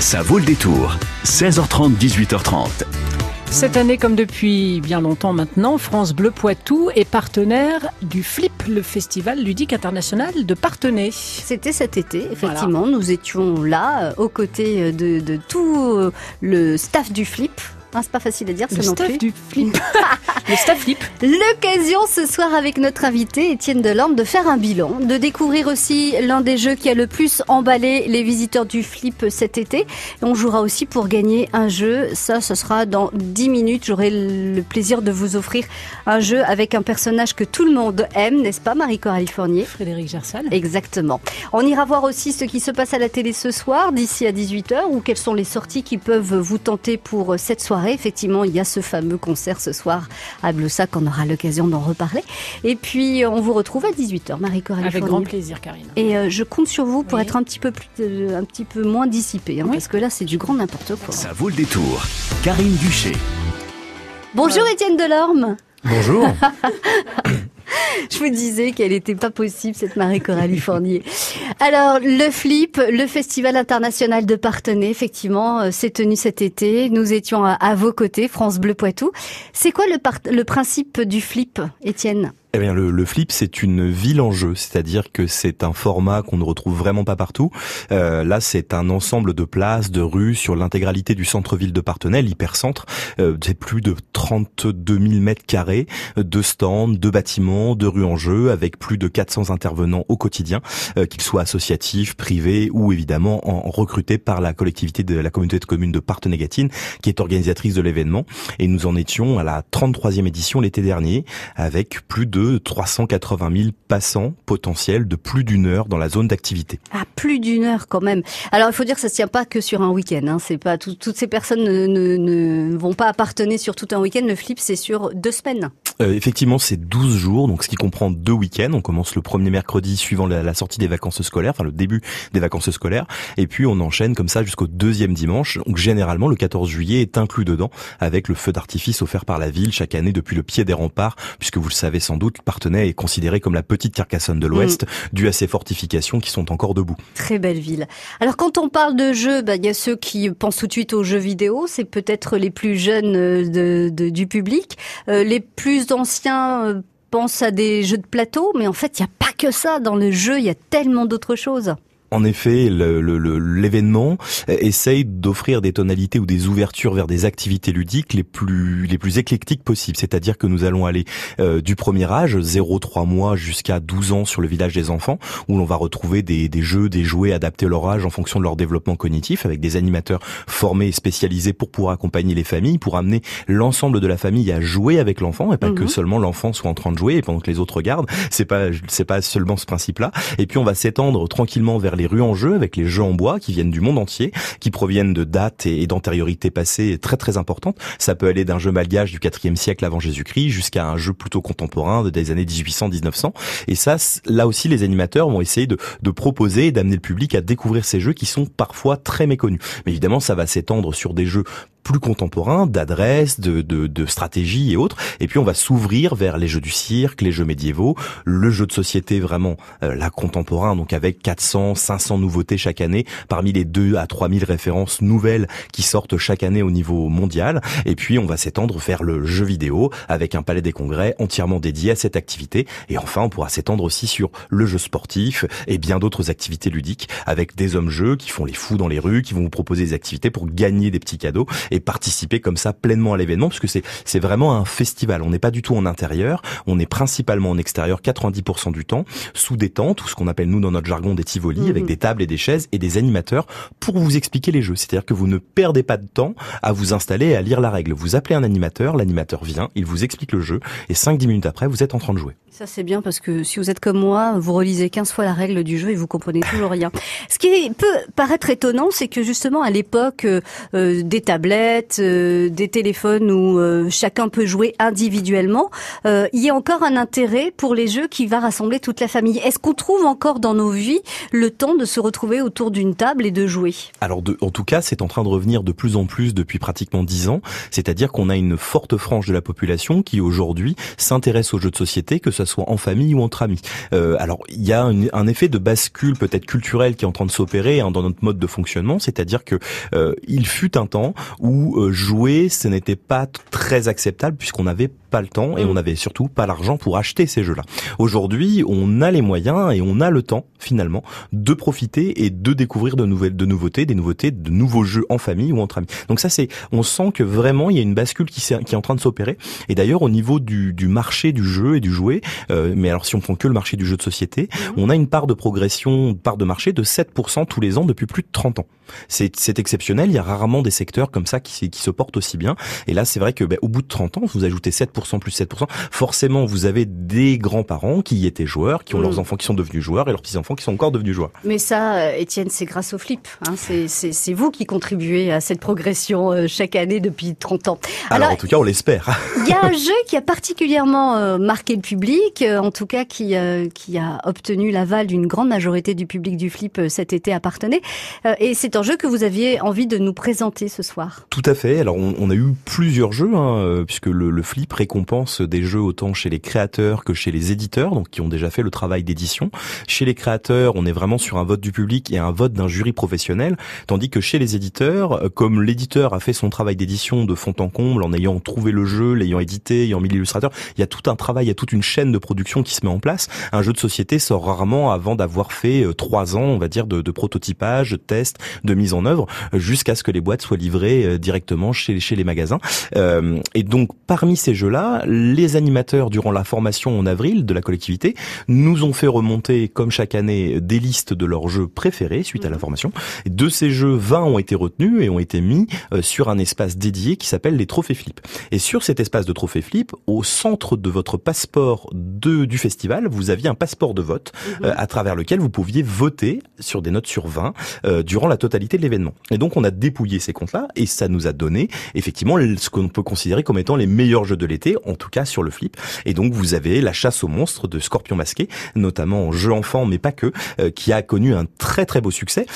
Ça vaut le détour. 16h30, 18h30. Cette année, comme depuis bien longtemps maintenant, France Bleu Poitou est partenaire du FLIP, le Festival ludique international de Partenay. C'était cet été, effectivement. Nous étions là, euh, aux côtés de, de tout euh, le staff du FLIP. Ah, c'est pas facile à dire, Le ça non plus. du FLIP. le staff FLIP. L'occasion ce soir avec notre invité Étienne Delorme de faire un bilan, de découvrir aussi l'un des jeux qui a le plus emballé les visiteurs du Flip cet été. Et on jouera aussi pour gagner un jeu. Ça, ce sera dans 10 minutes. J'aurai le plaisir de vous offrir un jeu avec un personnage que tout le monde aime, n'est-ce pas Marie-Coralie Fournier Frédéric Gersal. Exactement. On ira voir aussi ce qui se passe à la télé ce soir, d'ici à 18h, ou quelles sont les sorties qui peuvent vous tenter pour cette soirée. Effectivement, il y a ce fameux concert ce soir à Bloussac, on aura l'occasion d'en reparler. Et puis, on vous retrouve à 18h, Marie-Coralie Avec Fournier. grand plaisir, Karine. Et euh, je compte sur vous pour Oui. être un petit peu plus, euh, un petit peu moins dissipé, hein, Oui. parce que là, c'est du grand n'importe quoi. Ça vaut le détour. Karine Duché. Bonjour Étienne Delorme. Bonjour. Je vous disais qu'elle n'était pas possible, cette Marie-Coralie Fournier. Alors, le FLIP, le Festival international de Partenay, effectivement, euh, s'est tenu cet été. Nous étions à, vos côtés, France Bleu Poitou. C'est quoi le, le principe du FLIP, Étienne? Eh bien, le, le flip, c'est une ville en jeu, c'est-à-dire que c'est un format qu'on ne retrouve vraiment pas partout. Euh, là, c'est un ensemble de places, de rues sur l'intégralité du centre-ville de Partenay, l'hypercentre. Euh, c'est plus de 32 000 mètres carrés, de stands, de bâtiments, de rues en jeu, avec plus de 400 intervenants au quotidien, euh, qu'ils soient associatifs, privés ou évidemment en, recrutés par la collectivité de la communauté de communes de Partenay-Gatine, qui est organisatrice de l'événement. Et nous en étions à la 33e édition l'été dernier, avec plus de 380 000 passants potentiels de plus d'une heure dans la zone d'activité. À plus d'une heure quand même. Alors, il faut dire que ça ne se tient pas que sur un week-end. Hein. C'est pas tout- toutes ces personnes ne, ne- ne vont pas appartenir sur tout un week-end. Le FLIP, c'est sur deux semaines. Euh, effectivement, c'est 12 jours, donc ce qui comprend deux week-ends. On commence le premier mercredi suivant la, la sortie des vacances scolaires, enfin le début des vacances scolaires, et puis on enchaîne comme ça jusqu'au deuxième dimanche. Donc généralement, le 14 juillet est inclus dedans, avec le feu d'artifice offert par la ville chaque année depuis le pied des remparts, puisque vous le savez sans doute, Partenay est considéré comme la petite Carcassonne de l'Ouest, due à ses fortifications qui sont encore debout. Très belle ville. Alors quand on parle de jeux, bah, il y a ceux qui pensent tout de suite aux jeux vidéo, c'est peut-être les plus jeunes euh, de, de- du public. Euh, les plus anciens euh, pensent à des jeux de plateau, mais en fait il n'y a pas que ça dans le jeu, il y a tellement d'autres choses. En effet, l'événement essaye d'offrir des tonalités ou des ouvertures vers des activités ludiques les plus les plus éclectiques possibles. C'est-à-dire que nous allons aller euh, du premier âge, 0-3 mois jusqu'à 12 ans sur le village des enfants, où l'on va retrouver des, des jeux, des jouets adaptés à leur âge en fonction de leur développement cognitif, avec des animateurs formés et spécialisés pour pouvoir accompagner les familles, pour amener l'ensemble de la famille à jouer avec l'enfant, et pas que Mhm. seulement l'enfant soit en train de jouer et pendant que les autres regardent. C'est pas c'est pas seulement ce principe-là. Et puis on va s'étendre tranquillement vers les rues en jeu avec les jeux en bois qui viennent du monde entier, qui proviennent de dates et d'antériorités passées très très importantes. Ça peut aller d'un jeu malgache du 4e siècle avant Jésus-Christ jusqu'à un jeu plutôt contemporain des années 1800-1900. Et ça, là aussi, les animateurs vont essayer de, de proposer et d'amener le public à découvrir ces jeux qui sont parfois très méconnus. Mais évidemment, ça va s'étendre sur des jeux plus contemporains, d'adresse, de, de, de stratégie et autres. Et puis on va s'ouvrir vers les jeux du cirque, les jeux médiévaux, le jeu de société vraiment euh, là contemporain, donc avec 400, 500 nouveautés chaque année, parmi les 2 à 3000 références nouvelles qui sortent chaque année au niveau mondial. Et puis on va s'étendre vers le jeu vidéo avec un palais des congrès entièrement dédié à cette activité. Et enfin, on pourra s'étendre aussi sur le jeu sportif et bien d'autres activités ludiques avec des hommes-jeux qui font les fous dans les rues, qui vont vous proposer des activités pour gagner des petits cadeaux et participer comme ça pleinement à l'événement parce que c'est c'est vraiment un festival. On n'est pas du tout en intérieur, on est principalement en extérieur 90% du temps sous des tentes ou ce qu'on appelle nous dans notre jargon des tivoli Mhm. avec des tables et des chaises et des animateurs pour vous expliquer les jeux. C'est-à-dire que vous ne perdez pas de temps à vous installer et à lire la règle. Vous appelez un animateur, l'animateur vient, il vous explique le jeu et 5-10 minutes après, vous êtes en train de jouer. Ça c'est bien parce que si vous êtes comme moi, vous relisez 15 fois la règle du jeu et vous comprenez toujours rien. Ce qui peut paraître étonnant, c'est que justement à l'époque euh, euh, des tablettes tablettes, des téléphones où chacun peut jouer individuellement, il y a encore un intérêt pour les jeux qui va rassembler toute la famille. Est-ce qu'on trouve encore dans nos vies le temps de se retrouver autour d'une table et de jouer? Alors, de, en tout cas, c'est en train de revenir de plus en plus depuis pratiquement dix ans. C'est-à-dire qu'on a une forte frange de la population qui aujourd'hui s'intéresse aux jeux de société, que ce soit en famille ou entre amis. Euh, alors, il y a un, effet de bascule peut-être culturel qui est en train de s'opérer hein, dans notre mode de fonctionnement, c'est-à-dire que euh, il fut un temps où euh, jouer, ce n'était pas très acceptable puisqu'on n'avait pas le temps et on n'avait surtout pas l'argent pour acheter ces jeux-là. Aujourd'hui, on a les moyens et on a le temps finalement de profiter et de découvrir de nouvelles, de nouveautés, des nouveautés, de nouveaux jeux en famille ou entre amis. Donc ça, c'est, on sent que vraiment il y a une bascule qui, qui est en train de s'opérer. Et d'ailleurs, au niveau du, du, marché du jeu et du jouet, euh, mais alors si on prend que le marché du jeu de société, mhm. on a une part de progression, part de marché de 7% tous les ans depuis plus de 30 ans. C'est exceptionnel. Il y a rarement des secteurs comme ça qui, qui se portent aussi bien. Et là, c'est vrai que ben, au bout de 30 ans, vous ajoutez 7% plus 7%. Forcément, vous avez des grands-parents qui y étaient joueurs, qui ont leurs mhm. enfants qui sont devenus joueurs et leurs petits-enfants qui sont encore devenus joueurs. Mais ça, euh, Étienne, c'est grâce au flip. Hein. C'est vous qui contribuez à cette progression euh, chaque année depuis 30 ans. Alors, en tout cas, on l'espère. Il y a un jeu qui a particulièrement euh, marqué le public, en tout cas qui, qui a obtenu l'aval d'une grande majorité du public du flip cet été à Partenay. Et c'est un jeu que vous aviez envie de nous présenter ce soir. Tout à fait. Alors, on, a eu plusieurs jeux, hein, puisque le, le flip récompense des jeux autant chez les créateurs que chez les éditeurs, donc qui ont déjà fait le travail d'édition. Chez les créateurs, on est vraiment sur un vote du public et un vote d'un jury professionnel, tandis que chez les éditeurs, euh, comme l'éditeur a fait son travail d'édition de fond en comble en ayant trouvé le jeu, l'ayant édité, ayant mis l'illustrateur, il y a tout un travail, il y a toute une chaîne de production qui se met en place. Un jeu de société sort rarement avant d'avoir fait euh, trois ans, on va dire, de, prototypage, de test, de mise en œuvre, jusqu'à ce que les boîtes soient livrées euh, directement chez, chez les magasins. et donc, parmi ces jeux-là, les animateurs, durant la formation en avril de la collectivité, nous ont fait remonter, comme chaque année, des listes de leurs jeux préférés suite à la mhm. formation. De ces jeux, 20 ont été retenus et ont été mis euh, sur un espace dédié qui s'appelle les trophées flip. Et sur cet espace de trophées flip, au centre de votre passeport de, du festival, vous aviez un passeport de vote mhm. euh, à travers lequel vous pouviez voter sur des notes sur 20 euh, durant la totalité de l'événement. Et donc on a dépouillé ces comptes-là et ça nous a donné effectivement ce qu'on peut considérer comme étant les meilleurs jeux de l'été, en tout cas sur le flip. Et donc vous avez la chasse aux monstres de Scorpion Masqué, notamment en jeu enfant, mais pas que, euh, qui a connu un très très beau succès.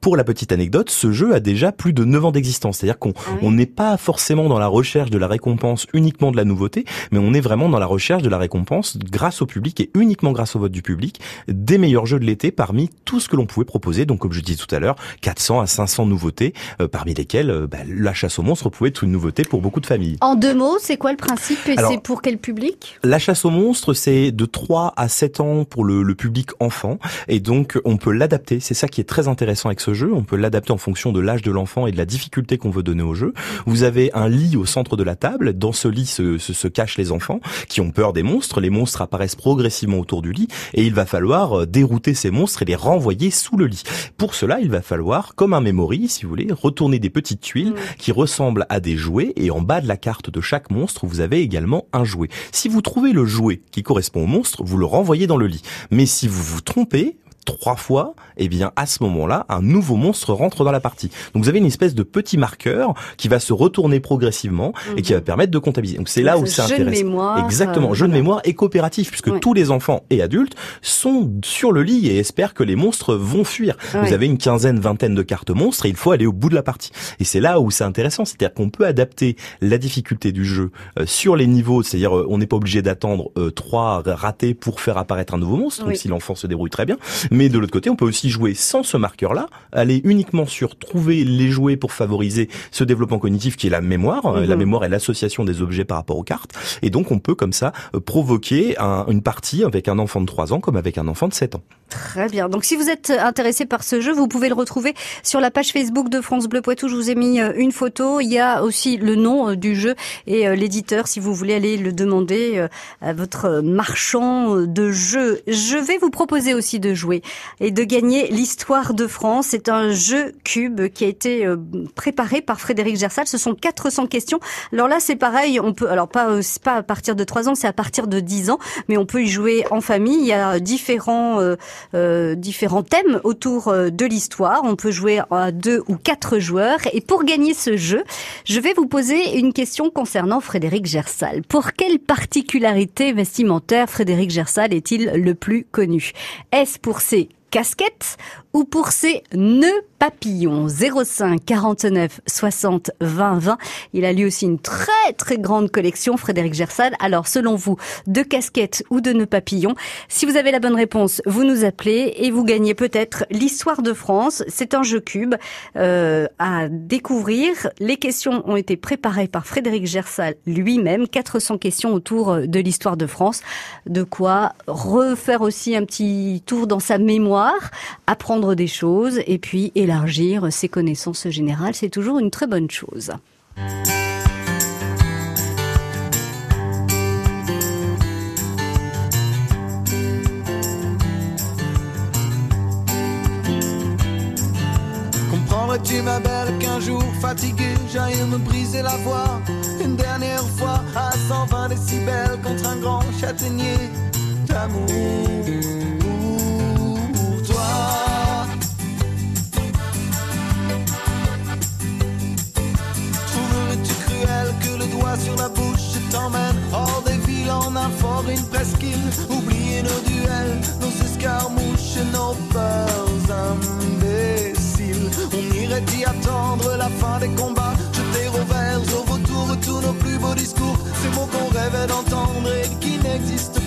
Pour la petite anecdote, ce jeu a déjà plus de 9 ans d'existence. C'est-à-dire qu'on ah n'est pas forcément dans la recherche de la récompense uniquement de la nouveauté, mais on est vraiment dans la recherche de la récompense grâce au public et uniquement grâce au vote du public des meilleurs jeux de l'été parmi tout ce que l'on pouvait proposer. Donc comme je disais tout à l'heure, 400 à 500 nouveautés, euh, parmi lesquelles euh, bah, la chasse aux monstres pouvait être une nouveauté pour beaucoup de familles. En deux mots, c'est quoi le principe et c'est pour quel public? La chasse aux monstres, c'est de 3 à 7 ans pour le, le public enfant et donc on peut l'adapter. C'est ça qui est très intéressant avec ce jeu. On peut l'adapter en fonction de l'âge de l'enfant et de la difficulté qu'on veut donner au jeu. Vous avez un lit au centre de la table. Dans ce lit se, se, cachent les enfants qui ont peur des monstres. Les monstres apparaissent progressivement autour du lit et il va falloir euh, dérouter ces monstres et les renvoyer sous le lit. Pour cela, il va falloir, comme un memory, si vous voulez, retourner des petites tuiles qui ressemblent à des jouets et en bas de la carte de chaque monstre, vous avez également un jouet. Si vous trouvez le jouet qui correspond au monstre, vous le renvoyez dans le lit. Mais si vous vous trompez, trois fois, et eh bien à ce moment-là, un nouveau monstre rentre dans la partie. Donc vous avez une espèce de petit marqueur qui va se retourner progressivement et qui va mhm. permettre de comptabiliser. Donc c'est là où c'est intéressant. Mémoire, Exactement, jeu de mémoire et coopératif puisque tous les enfants et adultes sont sur le lit et espèrent que les monstres vont fuir. Vous avez une quinzaine, vingtaine de cartes monstres et il faut aller au bout de la partie. Et c'est là où c'est intéressant, c'est-à-dire qu'on peut adapter la difficulté du jeu euh, sur les niveaux, c'est-à-dire euh, on n'est pas obligé d'attendre euh, trois ratés pour faire apparaître un nouveau monstre, donc si l'enfant se débrouille très bien, mais de l'autre côté, on peut aussi jouer sans ce marqueur-là, aller uniquement sur trouver les jouets pour favoriser ce développement cognitif qui est la mémoire. Euh, la mhm. mémoire est l'association des objets par rapport aux cartes. Et donc, on peut comme ça euh, provoquer une partie avec un enfant de 3 ans comme avec un enfant de 7 ans. Très bien. Donc si vous êtes intéressé par ce jeu, vous pouvez le retrouver sur la page Facebook de France Bleu Poitou. Je vous ai mis euh, une photo. Il y a aussi le nom du jeu et l'éditeur si vous voulez aller le demander à votre marchand de jeux. Je vais vous proposer aussi de jouer et de gagner l'histoire de France. C'est un jeu cube qui a été euh, préparé par Frédéric Gersal. Ce sont 400 questions. Alors là, c'est pareil. On peut, alors pas, euh, pas à partir de 3 ans, c'est à partir de 10 ans, mais on peut y jouer en famille. Il y a différents, euh, différents thèmes autour euh, de l'histoire. On peut jouer à deux ou quatre joueurs. Et pour gagner ce jeu, je vais vous poser une question concernant Frédéric Gersal. Pour quelle particularité vestimentaire Frédéric Gersal est-il le plus connu? Est-ce pour ses casquettes ou pour ses nœuds papillons 05 49 60 20 20. Il a lui aussi une très très grande collection, Frédéric Gersal. Alors selon vous, de casquettes ou de nœuds papillons Si vous avez la bonne réponse, vous nous appelez et vous gagnez peut-être l'histoire de France. C'est un jeu cube euh, à découvrir. Les questions ont été préparées par Frédéric Gersal lui-même. 400 questions autour de l'histoire de France. De quoi refaire aussi un petit tour dans sa mémoire, apprendre des choses et puis élargir ses connaissances générales. C'est toujours une très bonne chose. Comprendrais-tu ma belle qu'un jour fatigué j'aille me briser la voix? Une dernière fois à 120 décibels contre un grand châtaignier d'amour sur la bouche t'emmène. Hors des villes en un fort, une presqu'île. Oublier nos duels, nos escarmouches, nos peurs imbéciles. On irait y attendre la fin des combats, jeter au vert, au vautour tous nos plus beaux discours, ces mots qu'on rêvait d'entendre et qui n'existent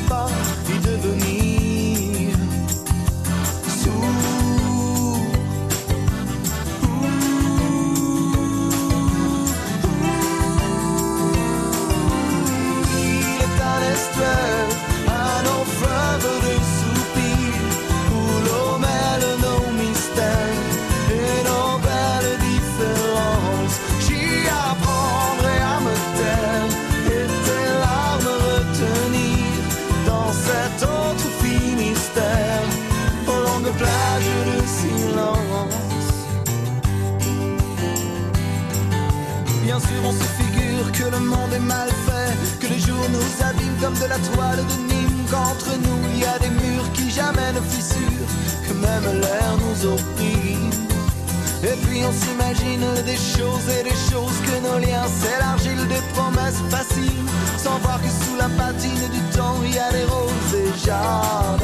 Et puis on s'imagine des choses et des choses que nos liens s'élargissent, des promesses faciles, sans voir que sous la patine du temps il y a des roses et jardins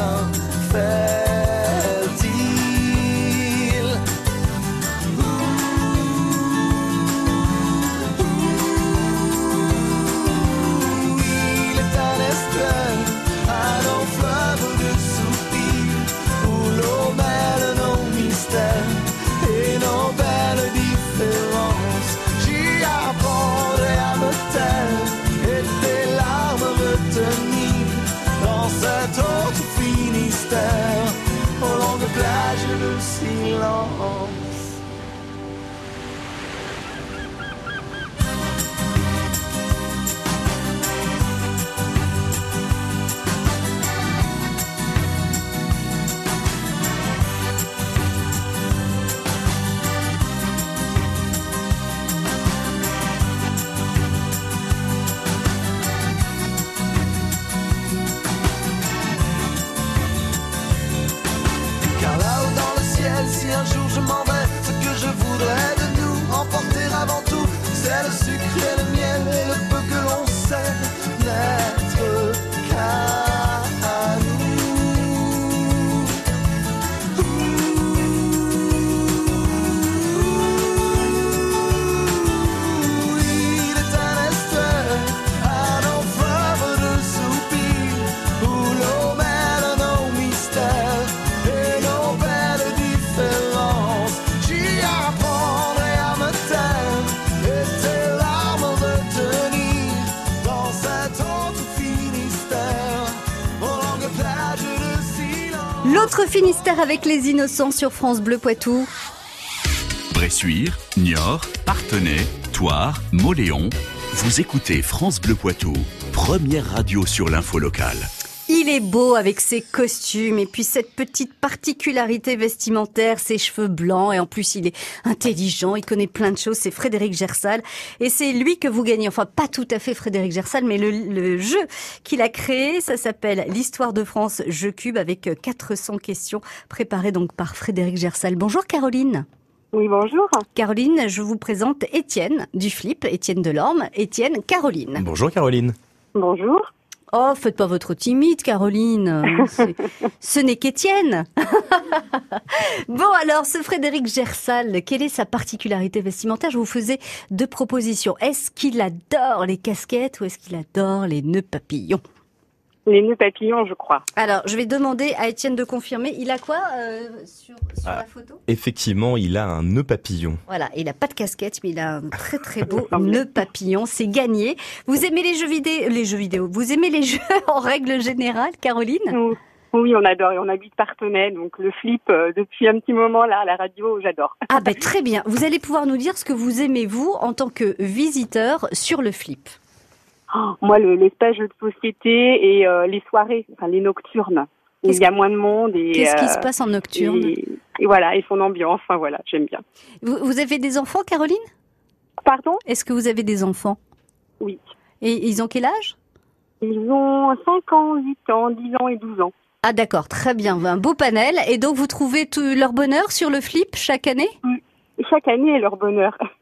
un jour je m'en vais, ce que je voudrais de nous emporter avant tout, c'est le sucre et le miel et le L'autre Finistère avec les innocents sur France Bleu Poitou. Bressuire, Niort, Partenay, Toire, Moléon. Vous écoutez France Bleu Poitou, première radio sur l'info locale. Il est beau avec ses costumes et puis cette petite particularité vestimentaire, ses cheveux blancs et en plus il est intelligent, il connaît plein de choses, c'est Frédéric Gersal et c'est lui que vous gagnez, enfin pas tout à fait Frédéric Gersal mais le, jeu qu'il a créé, ça s'appelle l'histoire de France Jeu Cube avec 400 questions préparées donc par Frédéric Gersal. Bonjour Caroline. Oui, bonjour. Caroline, je vous présente Étienne du Flip, Étienne Delorme, Étienne Caroline. Bonjour Caroline. Bonjour. Oh, faites pas votre timide, Caroline. Ce n'est qu'Étienne. bon, alors, ce Frédéric Gersal, quelle est sa particularité vestimentaire? Je vous faisais deux propositions. Est-ce qu'il adore les casquettes ou est-ce qu'il adore les nœuds papillons? Les nœuds papillons, je crois. Alors, je vais demander à Étienne de confirmer. Il a quoi euh, sur, ah, la photo? Effectivement, il a un nœud papillon. Voilà, il a pas de casquette, mais il a un très très beau nœud papillon. C'est gagné. Vous aimez les jeux vidéo Les jeux vidéo. Vous aimez les jeux en règle générale, Caroline? Oui, on adore et on habite Partenay, donc le flip euh, depuis un petit moment là à la radio, j'adore. Ah ben très bien. Vous allez pouvoir nous dire ce que vous aimez vous en tant que visiteur sur le flip. Oh, moi, le, les stages de société et euh, les soirées, enfin les nocturnes, il y a moins de monde. et Qu'est-ce qui se euh, passe en nocturne? et, voilà, et son ambiance, enfin voilà, j'aime bien. Vous, vous, avez des enfants, Caroline? Pardon? Est-ce que vous avez des enfants? Oui. Et ils ont quel âge? Ils ont 5 ans, 8 ans, 10 ans et 12 ans. Ah d'accord, très bien, un beau panel. Et donc vous trouvez tout leur bonheur sur le flip chaque année? Chaque année est leur bonheur.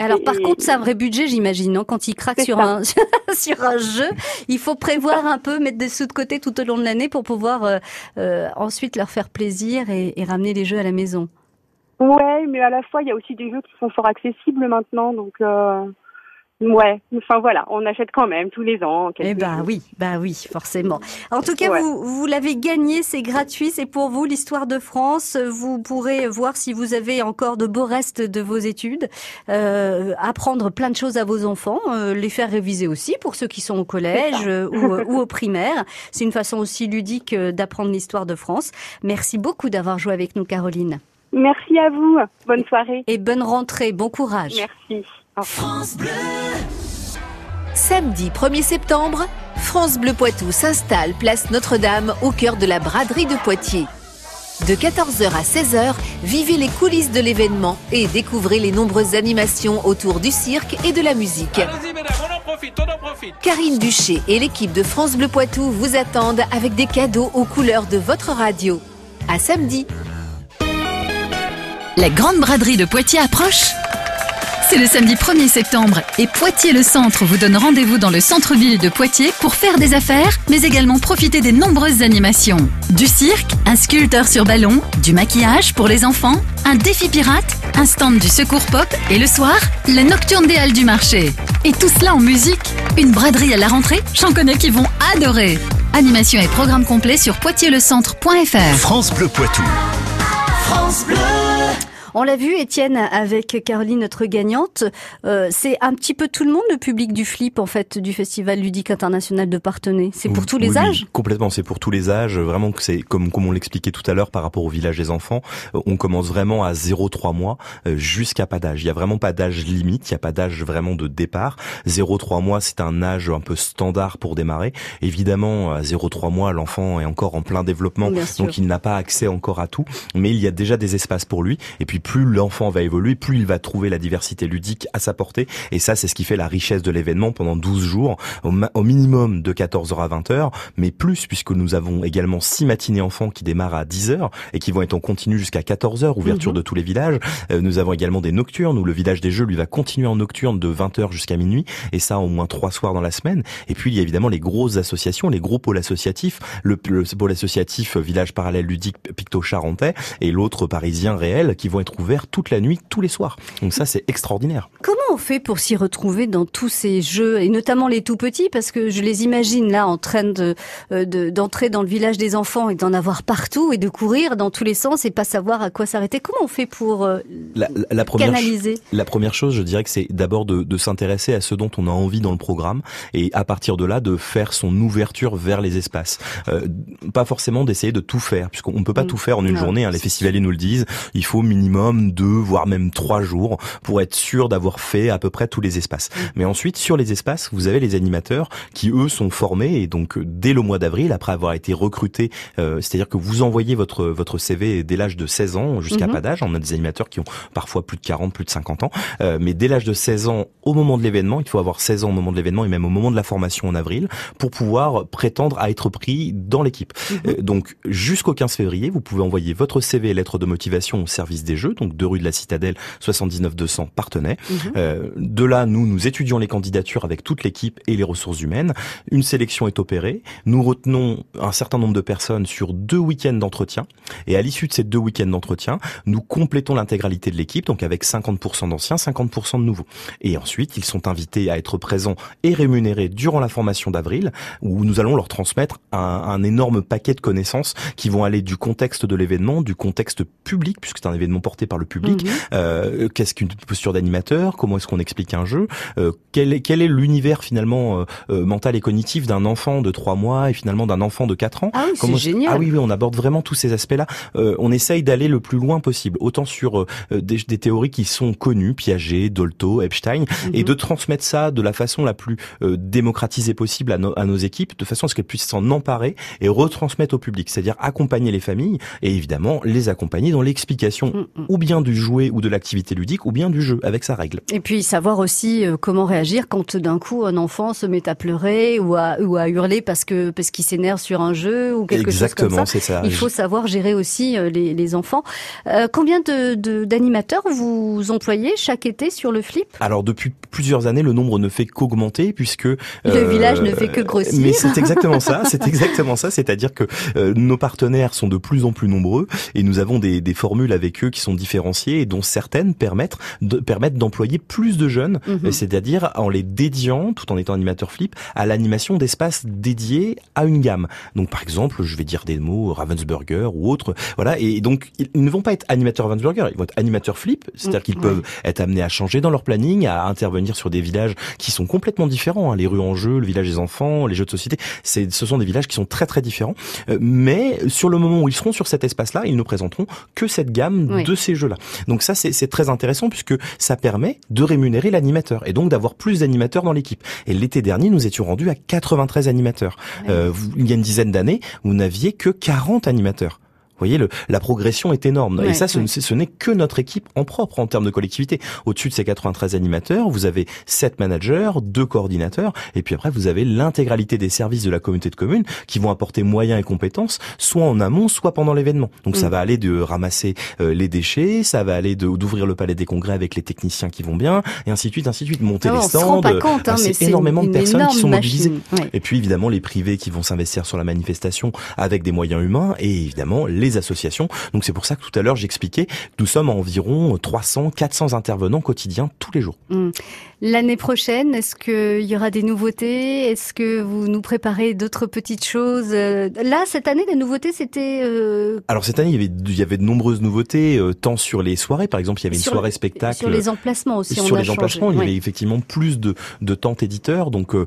Alors par contre, c'est un vrai budget, j'imagine, non? Quand ils craquent sur un sur un jeu, il faut prévoir un peu, mettre des sous de côté tout au long de l'année pour pouvoir euh, euh, ensuite leur faire plaisir et, et, ramener les jeux à la maison. Ouais, mais à la fois, il y a aussi des jeux qui sont fort accessibles maintenant, donc. Euh... Ouais, enfin voilà, on achète quand même tous les ans. Eh ben oui, bah oui, forcément. En tout cas, vous, vous l'avez gagné, c'est gratuit, c'est pour vous l'histoire de France. Vous pourrez voir si vous avez encore de beaux restes de vos études, euh, apprendre plein de choses à vos enfants, euh, les faire réviser aussi pour ceux qui sont au collège euh, ou, ou, au primaire. C'est une façon aussi ludique euh, d'apprendre l'histoire de France. Merci beaucoup d'avoir joué avec nous, Caroline. Merci à vous. Bonne soirée. Et bonne rentrée. Bon courage. Merci. France Bleu. Samedi 1er septembre, France Bleu Poitou s'installe place Notre-Dame au cœur de la braderie de Poitiers. De 14h à 16h, vivez les coulisses de l'événement et découvrez les nombreuses animations autour du cirque et de la musique. Karine Duché et l'équipe de France Bleu Poitou vous attendent avec des cadeaux aux couleurs de votre radio. À samedi. La grande braderie de Poitiers approche c'est le samedi 1er septembre et Poitiers-le-Centre vous donne rendez-vous dans le centre-ville de Poitiers pour faire des affaires, mais également profiter des nombreuses animations. Du cirque, un sculpteur sur ballon, du maquillage pour les enfants, un défi pirate, un stand du secours pop et le soir, la nocturne des Halles du marché. Et tout cela en musique. Une braderie à la rentrée, j'en connais qui vont adorer. Animation et programme complet sur poitierslecentre.fr. France Bleu Poitou. France Bleu. On l'a vu, Étienne, avec Caroline, notre gagnante. Euh, c'est un petit peu tout le monde, le public du Flip, en fait, du Festival ludique international de Partenay. C'est pour tous les âges Complètement, c'est pour tous les âges. Vraiment c'est comme, comme on l'expliquait tout à l'heure par rapport au village des enfants. Euh, on commence vraiment à 0-3 mois euh, jusqu'à pas d'âge. Il y a vraiment pas d'âge limite, il y a pas d'âge vraiment de départ. 0-3 mois, c'est un âge un peu standard pour démarrer. Évidemment, à 0-3 mois, l'enfant est encore en plein développement, donc il n'a pas accès encore à tout. Mais il y a déjà des espaces pour lui. Et puis plus l'enfant va évoluer, plus il va trouver la diversité ludique à sa portée. Et ça, c'est ce qui fait la richesse de l'événement pendant 12 jours, au, minimum de 14h à 20h, mais plus puisque nous avons également 6 matinées enfants qui démarrent à 10h et qui vont être en continu jusqu'à 14h, ouverture mhm. de tous les villages. Euh, nous avons également des nocturnes où le village des jeux lui va continuer en nocturne de 20h jusqu'à minuit et ça au moins trois soirs dans la semaine. Et puis il y a évidemment les grosses associations, les gros pôles associatifs, le, le pôle associatif village parallèle ludique Picto Charentais et l'autre parisien réel qui vont être ouvert toute la nuit, tous les soirs. Donc ça, c'est extraordinaire. Comment on fait pour s'y retrouver dans tous ces jeux, et notamment les tout petits, parce que je les imagine là en train de euh, d'entrer dans le village des enfants et d'en avoir partout et de courir dans tous les sens et pas savoir à quoi s'arrêter. Comment on fait pour euh, la, première canaliser? La première chose, je dirais que c'est d'abord de, de s'intéresser à ce dont on a envie dans le programme et à partir de là de faire son ouverture vers les espaces. Euh, pas forcément d'essayer de tout faire, puisqu'on peut pas mm. tout faire en une journée. Hein, les festivaliers nous le disent. Il faut minimum deux, voire même trois jours pour être sûr d'avoir fait à peu près tous les espaces. Mais ensuite, sur les espaces, vous avez les animateurs qui eux sont formés et donc dès le mois d'avril, après avoir été recrutés, euh, c'est-à-dire que vous envoyez votre votre CV dès l'âge de 16 ans jusqu'à Mhm. pas d'âge. On a des animateurs qui ont parfois plus de 40, plus de 50 ans, Euh, mais dès l'âge de 16 ans, au moment de l'événement, il faut avoir 16 ans au moment de l'événement et même au moment de la formation en avril pour pouvoir prétendre à être pris dans l'équipe. Euh, donc jusqu'au 15 février, vous pouvez envoyer votre CV et lettre de motivation au service des jeux, donc 2 rue de la Citadelle, 79 200 Partenay. Mhm. Euh, de là, nous, nous étudions les candidatures avec toute l'équipe et les ressources humaines. Une sélection est opérée. Nous retenons un certain nombre de personnes sur deux week-ends d'entretien. Et à l'issue de ces deux week-ends d'entretien, nous complétons l'intégralité de l'équipe, donc avec 50% d'anciens, 50% de nouveaux. Et ensuite, ils sont invités à être présents et rémunérés durant la formation d'avril, où nous allons leur transmettre un, un énorme paquet de connaissances qui vont aller du contexte de l'événement, du contexte public, puisque c'est un événement porté par le public, Mhm. euh, qu'est-ce qu'une posture d'animateur, comment est-ce qu'on explique un jeu, euh, quel est quel est l'univers finalement euh, euh, mental et cognitif d'un enfant de 3 mois et finalement d'un enfant de 4 ans? Ah oui, c'est génial. Ah oui, oui, on aborde vraiment tous ces aspects-là. Euh, on essaye d'aller le plus loin possible, autant sur euh, des, des théories qui sont connues, Piaget, Dolto, Epstein, et Mhm. de transmettre ça de la façon la plus euh, démocratisée possible à, nos- à nos équipes, de façon à ce qu'elles puissent s'en emparer et retransmettre au public, c'est-à-dire accompagner les familles et évidemment les accompagner dans l'explication Mm, mm. Ou bien du jouet ou de l'activité ludique ou bien du jeu avec sa règle. Et puis savoir aussi euh, comment réagir quand d'un coup un enfant se met à pleurer ou à, ou à hurler parce que parce qu'il s'énerve sur un jeu ou quelque Exactement, chose comme ça. c'est ça. Il faut savoir gérer aussi euh, les, les enfants. Euh, combien de de- d'animateurs vous employez chaque été sur le flip? Alors depuis plusieurs années, le nombre ne fait qu'augmenter puisque Le euh, village ne fait que grossir. Mais c'est exactement ça, c'est exactement ça. C'est-à-dire que euh, nos partenaires sont de plus en plus nombreux et nous avons des, des formules avec eux qui sont différenciées et dont certaines permettent de, permettent d'employer plus de jeunes, Mhm. euh, c'est-à-dire en les dédiant, tout en étant animateur flip, à l'animation d'espaces dédiés à une gamme. Donc par exemple, je vais dire des mots Ravensburger ou autres, voilà. Et donc ils ne vont pas être animateurs Ravensburger, ils vont être animateurs flip, c'est-à-dire Mhm. qu'ils peuvent être amenés à changer dans leur planning, à intervenir sur des villages qui sont complètement différents. hein. Les rues en jeu, le village des enfants, les jeux de société, c'est, ce sont des villages qui sont très très différents. Euh, mais sur le moment où ils seront sur cet espace-là, ils ne présenteront que cette gamme Oui. de ces jeux-là. Donc ça, c'est, très intéressant puisque ça permet de rémunérer l'animateur et donc d'avoir plus d'animateurs dans l'équipe. Et l'été dernier, nous étions rendus à 93 animateurs. Euh, il y a une dizaine d'années, vous n'aviez que 40 animateurs. Vous voyez, le, la progression est énorme. Ouais, et ça, ce, ouais. ce n'est que notre équipe en propre en termes de collectivité. Au-dessus de ces 93 animateurs, vous avez 7 managers, 2 coordinateurs, et puis après, vous avez l'intégralité des services de la communauté de communes qui vont apporter moyens et compétences, soit en amont, soit pendant l'événement. Donc ça Mm. va aller de ramasser euh, les déchets, ça va aller de- d'ouvrir le palais des congrès avec les techniciens qui vont bien, et ainsi de suite, ainsi de suite, monter Ah, les stands. rend pas compte, hein, ah, c'est énormément de personnes qui sont mobilisées. Ouais. Et puis évidemment les privés qui vont s'investir sur la manifestation avec des moyens humains et évidemment les associations. Donc c'est pour ça que tout à l'heure j'expliquais que nous sommes à environ 300, 400 intervenants quotidiens tous les jours. Mm. L'année prochaine, est-ce qu'il y aura des nouveautés? Est-ce que vous nous préparez d'autres petites choses? Là, cette année, la nouveauté, c'était euh, Alors cette année il y avait, il y avait de nombreuses nouveautés, euh, tant sur les soirées, par exemple il y avait une Sur- soirée spectacle. sur les emplacements aussi. sur on a les emplacements, changé. il y avait effectivement plus de, de tentes éditeurs, donc euh,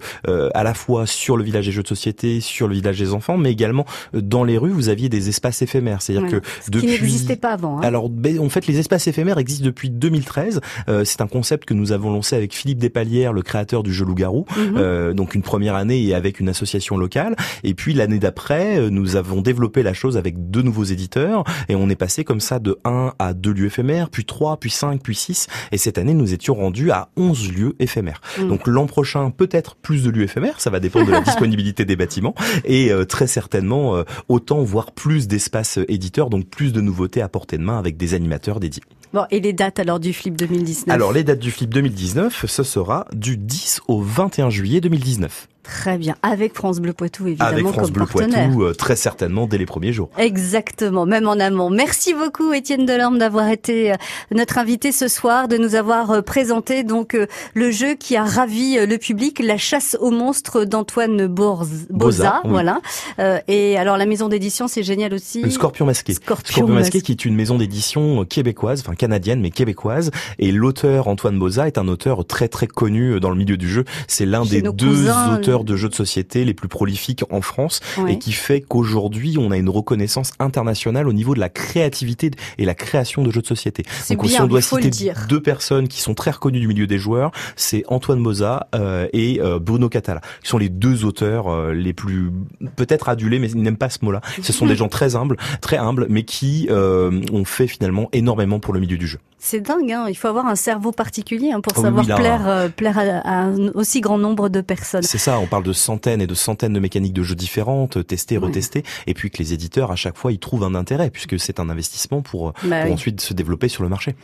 à la fois sur le village des jeux de société, sur le village des enfants, mais également dans les rues, vous aviez des espaces éphémères. C'est-à-dire que Ce qui depuis n'existait pas avant. hein. Alors, ben, en fait, les espaces éphémères existent depuis 2013. Euh, c'est un concept que nous avons lancé avec Philippe Despalières, le créateur du jeu Loup-garou. Mhm. Euh, donc une première année et avec une association locale. Et puis l'année d'après, euh, nous avons développé la chose avec deux nouveaux éditeurs et on est passé comme ça de 1 à 2 lieux éphémères, puis 3, puis 5, puis 6. Et cette année, nous étions rendus à 11 lieux éphémères. Mm. Donc l'an prochain, peut-être plus de lieux éphémères, ça va dépendre de la disponibilité des bâtiments. Et euh, très certainement, euh, autant voire plus d'espaces éditeurs, donc plus de nouveautés à portée de main avec des animateurs dédiés. Bon, et les dates alors du Flip 2019 Alors les dates du Flip 2019, ce sera du 10 au 21 juillet 2019. Très bien, avec France Bleu Poitou évidemment Avec France comme Bleu partenaire. Poitou, euh, très certainement dès les premiers jours. Exactement, même en amont. Merci beaucoup Étienne Delorme d'avoir été euh, notre invité ce soir, de nous avoir euh, présenté donc le jeu qui a ravi le public, La chasse aux monstres d'Antoine Boza, oui. voilà. Euh, et alors la maison d'édition, c'est génial aussi. Le Scorpion Masqué. Scorpion Masqué Masqué. qui est une maison d'édition québécoise, enfin canadienne mais québécoise. Et l'auteur Antoine Boza est un auteur très très connu dans le milieu du jeu. C'est l'un des deux cousins, auteurs auteurs de jeux de société les plus prolifiques en France et qui fait qu'aujourd'hui on a une reconnaissance internationale au niveau de la créativité et la création de jeux de société. Donc si on doit citer deux personnes qui sont très reconnues du milieu des joueurs, c'est Antoine Moza euh, et euh, Bruno Catala, qui sont les deux auteurs euh, les plus peut-être adulés, mais ils n'aiment pas ce mot-là. Ce sont des gens très humbles, très humbles, mais qui euh, ont fait finalement énormément pour le milieu du jeu. C'est dingue, hein. il faut avoir un cerveau particulier hein, pour oui, savoir oui, plaire, euh, plaire à, à un aussi grand nombre de personnes. C'est ça, on parle de centaines et de centaines de mécaniques de jeux différentes, testées, Ouais. retestées, et puis que les éditeurs à chaque fois ils trouvent un intérêt puisque c'est un investissement pour, euh, Bah pour oui. ensuite se développer sur le marché.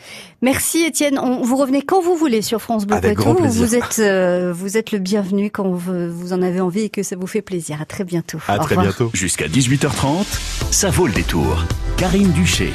Merci Étienne. On, vous revenez quand vous voulez sur France Bleu Avec Poitou. grand plaisir. Vous êtes, euh, vous êtes le bienvenu quand vous, vous en avez envie et que ça vous fait plaisir. À très bientôt. À Au très revoir. bientôt. Jusqu'à 18h30, ça vaut le détour. Karine Duché.